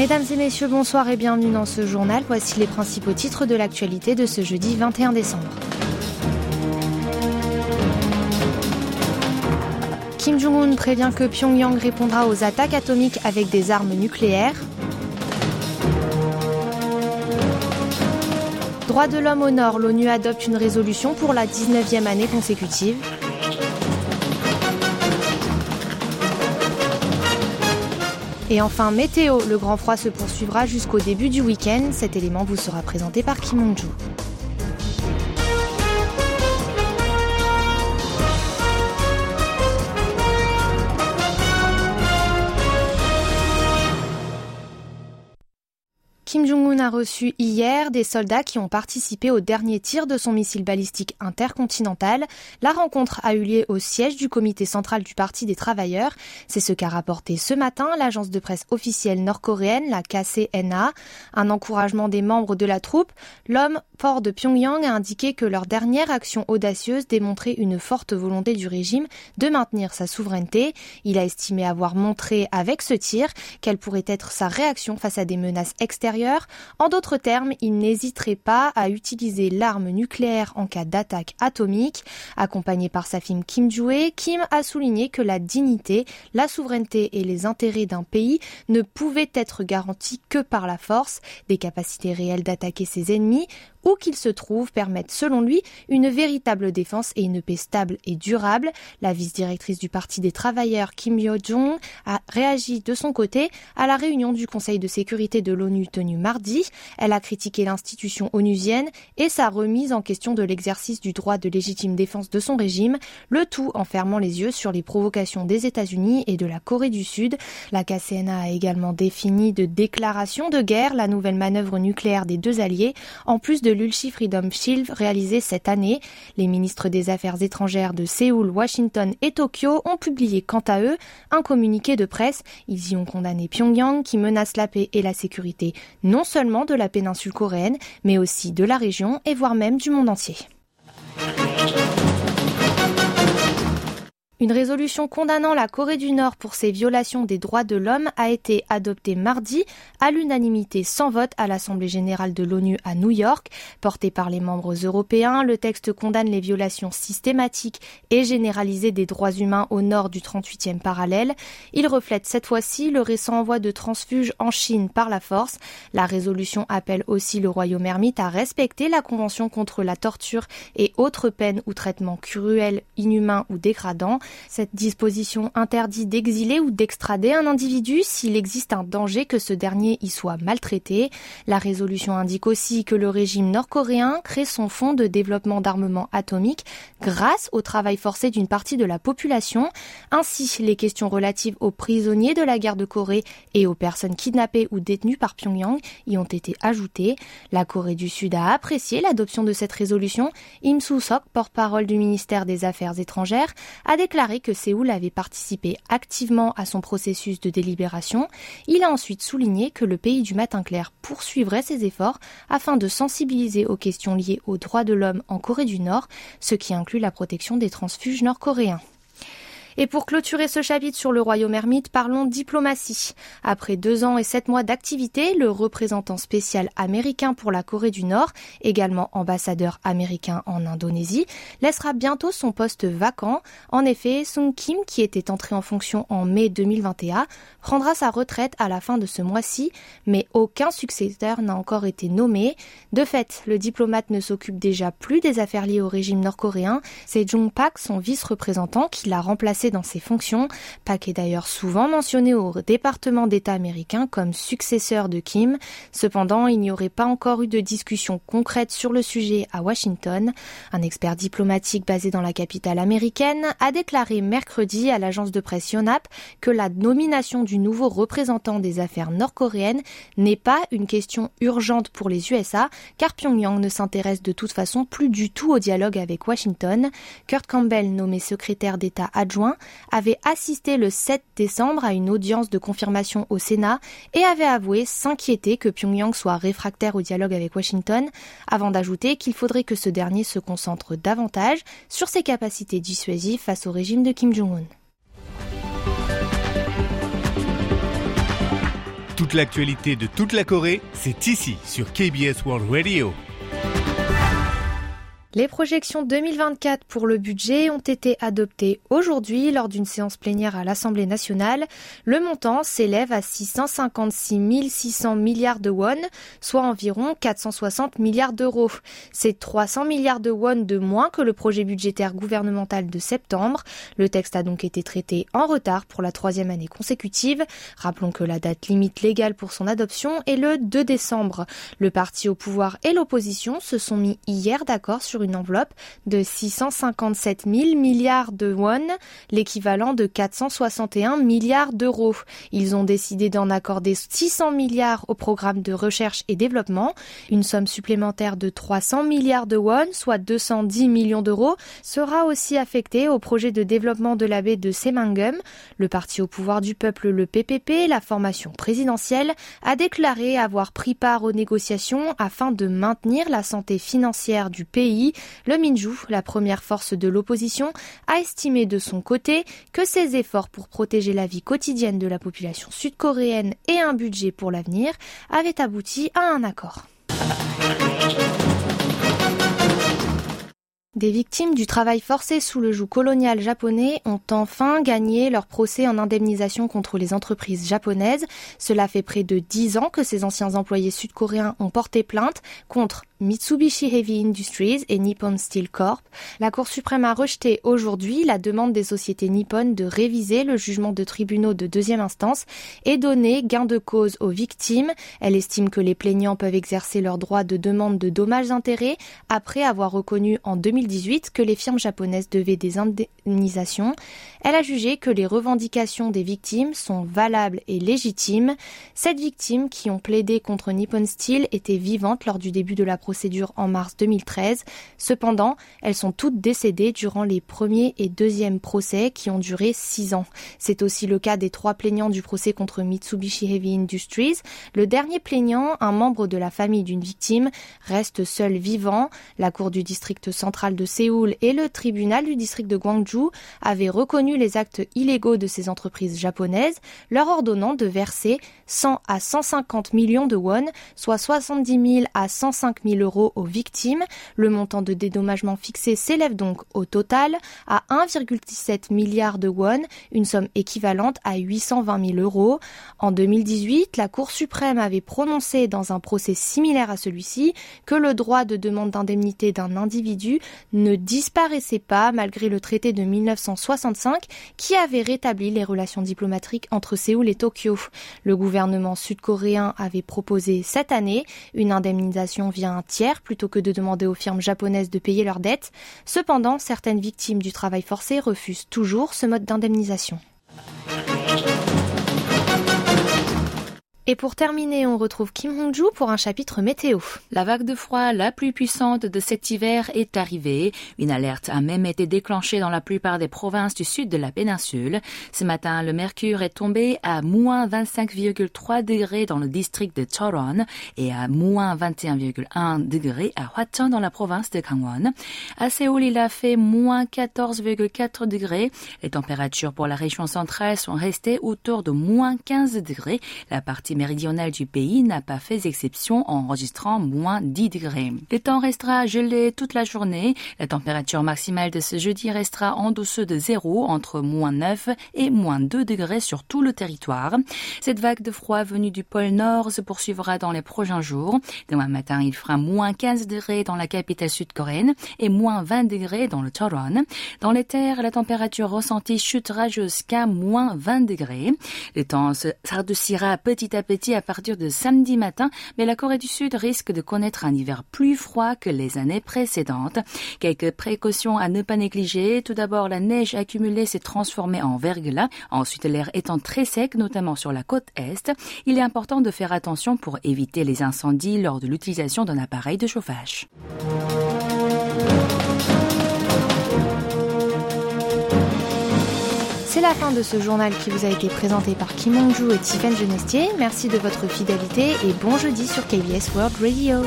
Mesdames et messieurs, bonsoir et bienvenue dans ce journal. Voici les principaux titres de l'actualité de ce jeudi 21 décembre. Kim Jong-un prévient que Pyongyang répondra aux attaques atomiques avec des armes nucléaires. Droits de l'homme au nord, l'ONU adopte une résolution pour la 19e année consécutive. Et enfin, météo, le grand froid se poursuivra jusqu'au début du week-end. Cet élément vous sera présenté par Kim Hong-joo. A reçu hier des soldats qui ont participé au dernier tir de son missile balistique intercontinental. La rencontre a eu lieu au siège du comité central du Parti des travailleurs. C'est ce qu'a rapporté ce matin l'agence de presse officielle nord-coréenne, la KCNA. Un encouragement des membres de la troupe. L'homme fort de Pyongyang a indiqué que leur dernière action audacieuse démontrait une forte volonté du régime de maintenir sa souveraineté. Il a estimé avoir montré avec ce tir quelle pourrait être sa réaction face à des menaces extérieures en d'autres termes, il n'hésiterait pas à utiliser l'arme nucléaire en cas d'attaque atomique. Accompagné par sa fille Kim Joo-hee, Kim a souligné que la dignité, la souveraineté et les intérêts d'un pays ne pouvaient être garantis que par la force, des capacités réelles d'attaquer ses ennemis où qu'il se trouve permettent selon lui une véritable défense et une paix stable et durable. La vice-directrice du Parti des travailleurs Kim Yo-jong a réagi de son côté à la réunion du Conseil de sécurité de l'ONU tenue mardi. Elle a critiqué l'institution onusienne et sa remise en question de l'exercice du droit de légitime défense de son régime, le tout en fermant les yeux sur les provocations des États-Unis et de la Corée du Sud. La KCNA a également défini de déclaration de guerre la nouvelle manœuvre nucléaire des deux alliés, en plus de l'Ulchi Freedom Shield réalisé cette année. Les ministres des Affaires étrangères de Séoul, Washington et Tokyo ont publié quant à eux un communiqué de presse. Ils y ont condamné Pyongyang qui menace la paix et la sécurité non seulement de la péninsule coréenne, mais aussi de la région et voire même du monde entier. Une résolution condamnant la Corée du Nord pour ses violations des droits de l'homme a été adoptée mardi à l'unanimité sans vote à l'Assemblée générale de l'ONU à New York. Porté par les membres européens, le texte condamne les violations systématiques et généralisées des droits humains au nord du 38e parallèle. Il reflète cette fois-ci le récent envoi de transfuges en Chine par la force. La résolution appelle aussi le Royaume ermite à respecter la Convention contre la torture et autres peines ou traitements cruels, inhumains ou dégradants. Cette disposition interdit d'exiler ou d'extrader un individu s'il existe un danger que ce dernier y soit maltraité. La résolution indique aussi que le régime nord-coréen crée son fonds de développement d'armement atomique grâce au travail forcé d'une partie de la population. Ainsi, les questions relatives aux prisonniers de la guerre de Corée et aux personnes kidnappées ou détenues par Pyongyang y ont été ajoutées. La Corée du Sud a apprécié l'adoption de cette résolution. Im Soo-sok, porte-parole du ministère des Affaires étrangères, a déclaré que Séoul avait participé activement à son processus de délibération. Il a ensuite souligné que le pays du matin clair poursuivrait ses efforts afin de sensibiliser aux questions liées aux droits de l'homme en Corée du Nord, ce qui inclut la protection des transfuges nord-coréens. Et pour clôturer ce chapitre sur le royaume ermite, parlons diplomatie. Après deux ans et sept mois d'activité, le représentant spécial américain pour la Corée du Nord, également ambassadeur américain en Indonésie, laissera bientôt son poste vacant. En effet, Sung Kim, qui était entré en fonction en mai 2021, prendra sa retraite à la fin de ce mois-ci, mais aucun successeur n'a encore été nommé. De fait, le diplomate ne s'occupe déjà plus des affaires liées au régime nord-coréen. C'est Jung Pak, son vice-représentant, qui l'a remplacé dans ses fonctions. Pak est d'ailleurs souvent mentionné au département d'État américain comme successeur de Kim. Cependant, il n'y aurait pas encore eu de discussion concrète sur le sujet à Washington. Un expert diplomatique basé dans la capitale américaine a déclaré mercredi à l'agence de presse Yonhap que la nomination du nouveau représentant des affaires nord-coréennes n'est pas une question urgente pour les USA car Pyongyang ne s'intéresse de toute façon plus du tout au dialogue avec Washington. Kurt Campbell, nommé secrétaire d'État adjoint, avait assisté le 7 décembre à une audience de confirmation au Sénat et avait avoué s'inquiéter que Pyongyang soit réfractaire au dialogue avec Washington, avant d'ajouter qu'il faudrait que ce dernier se concentre davantage sur ses capacités dissuasives face au régime de Kim Jong-un. Toute l'actualité de toute la Corée, c'est ici sur KBS World Radio. Les projections 2024 pour le budget ont été adoptées aujourd'hui lors d'une séance plénière à l'Assemblée nationale. Le montant s'élève à 656 600 milliards de won, soit environ 460 milliards d'euros. C'est 300 milliards de won de moins que le projet budgétaire gouvernemental de septembre. Le texte a donc été traité en retard pour la troisième année consécutive. Rappelons que la date limite légale pour son adoption est le 2 décembre. Le parti au pouvoir et l'opposition se sont mis hier d'accord sur une enveloppe de 657 000 milliards de won, l'équivalent de 461 milliards d'euros. Ils ont décidé d'en accorder 600 milliards au programme de recherche et développement. Une somme supplémentaire de 300 milliards de won, soit 210 millions d'euros, sera aussi affectée au projet de développement de la baie de Semangum. Le parti au pouvoir du peuple, le PPP, la formation présidentielle, a déclaré avoir pris part aux négociations afin de maintenir la santé financière du pays le Minju, la première force de l'opposition, a estimé de son côté que ses efforts pour protéger la vie quotidienne de la population sud-coréenne et un budget pour l'avenir avaient abouti à un accord. Des victimes du travail forcé sous le joug colonial japonais ont enfin gagné leur procès en indemnisation contre les entreprises japonaises. Cela fait près de dix ans que ces anciens employés sud-coréens ont porté plainte contre Mitsubishi Heavy Industries et Nippon Steel Corp. La Cour suprême a rejeté aujourd'hui la demande des sociétés nippones de réviser le jugement de tribunaux de deuxième instance et donner gain de cause aux victimes. Elle estime que les plaignants peuvent exercer leur droit de demande de dommages-intérêts après avoir reconnu en 2018 que les firmes japonaises devaient des indemnisations. Elle a jugé que les revendications des victimes sont valables et légitimes. Sept victimes qui ont plaidé contre Nippon Steel étaient vivantes lors du début de la procédure en mars 2013. Cependant, elles sont toutes décédées durant les premiers et deuxièmes procès qui ont duré six ans. C'est aussi le cas des trois plaignants du procès contre Mitsubishi Heavy Industries. Le dernier plaignant, un membre de la famille d'une victime, reste seul vivant. La Cour du district central de Séoul et le tribunal du district de Gwangju avaient reconnu les actes illégaux de ces entreprises japonaises, leur ordonnant de verser 100 à 150 millions de won, soit 70 000 à 105 000 euros aux victimes. Le montant de dédommagement fixé s'élève donc au total à 1,17 milliard de won, une somme équivalente à 820 000 euros. En 2018, la Cour suprême avait prononcé dans un procès similaire à celui-ci que le droit de demande d'indemnité d'un individu ne disparaissait pas malgré le traité de 1965 qui avait rétabli les relations diplomatiques entre Séoul et Tokyo. Le gouvernement sud-coréen avait proposé cette année une indemnisation via un tiers plutôt que de demander aux firmes japonaises de payer leurs dettes. Cependant, certaines victimes du travail forcé refusent toujours ce mode d'indemnisation. Et pour terminer, on retrouve Kim Hong-ju pour un chapitre météo. La vague de froid la plus puissante de cet hiver est arrivée. Une alerte a même été déclenchée dans la plupart des provinces du sud de la péninsule. Ce matin, le mercure est tombé à moins 25,3 degrés dans le district de Choron et à moins 21,1 degrés à Hwacheon dans la province de Gangwon. À Séoul, il a fait moins 14,4 degrés. Les températures pour la région centrale sont restées autour de moins 15 degrés. Méridionale du pays n'a pas fait exception en enregistrant moins 10 degrés. Le temps restera gelé toute la journée. La température maximale de ce jeudi restera en dessous de zéro, entre moins 9 et moins 2 degrés sur tout le territoire. Cette vague de froid venue du pôle Nord se poursuivra dans les prochains jours. Demain matin, il fera moins 15 degrés dans la capitale sud-coréenne et moins 20 degrés dans le Choron. Dans les terres, la température ressentie chutera jusqu'à moins 20 degrés. Le temps petit à petit à partir de samedi matin, mais la Corée du Sud risque de connaître un hiver plus froid que les années précédentes. Quelques précautions à ne pas négliger. Tout d'abord, la neige accumulée s'est transformée en verglas. Ensuite, l'air étant très sec, notamment sur la côte est, il est important de faire attention pour éviter les incendies lors de l'utilisation d'un appareil de chauffage. C'est la fin de ce journal qui vous a été présenté par Kim et Tiffany Genestier. Merci de votre fidélité et bon jeudi sur KBS World Radio.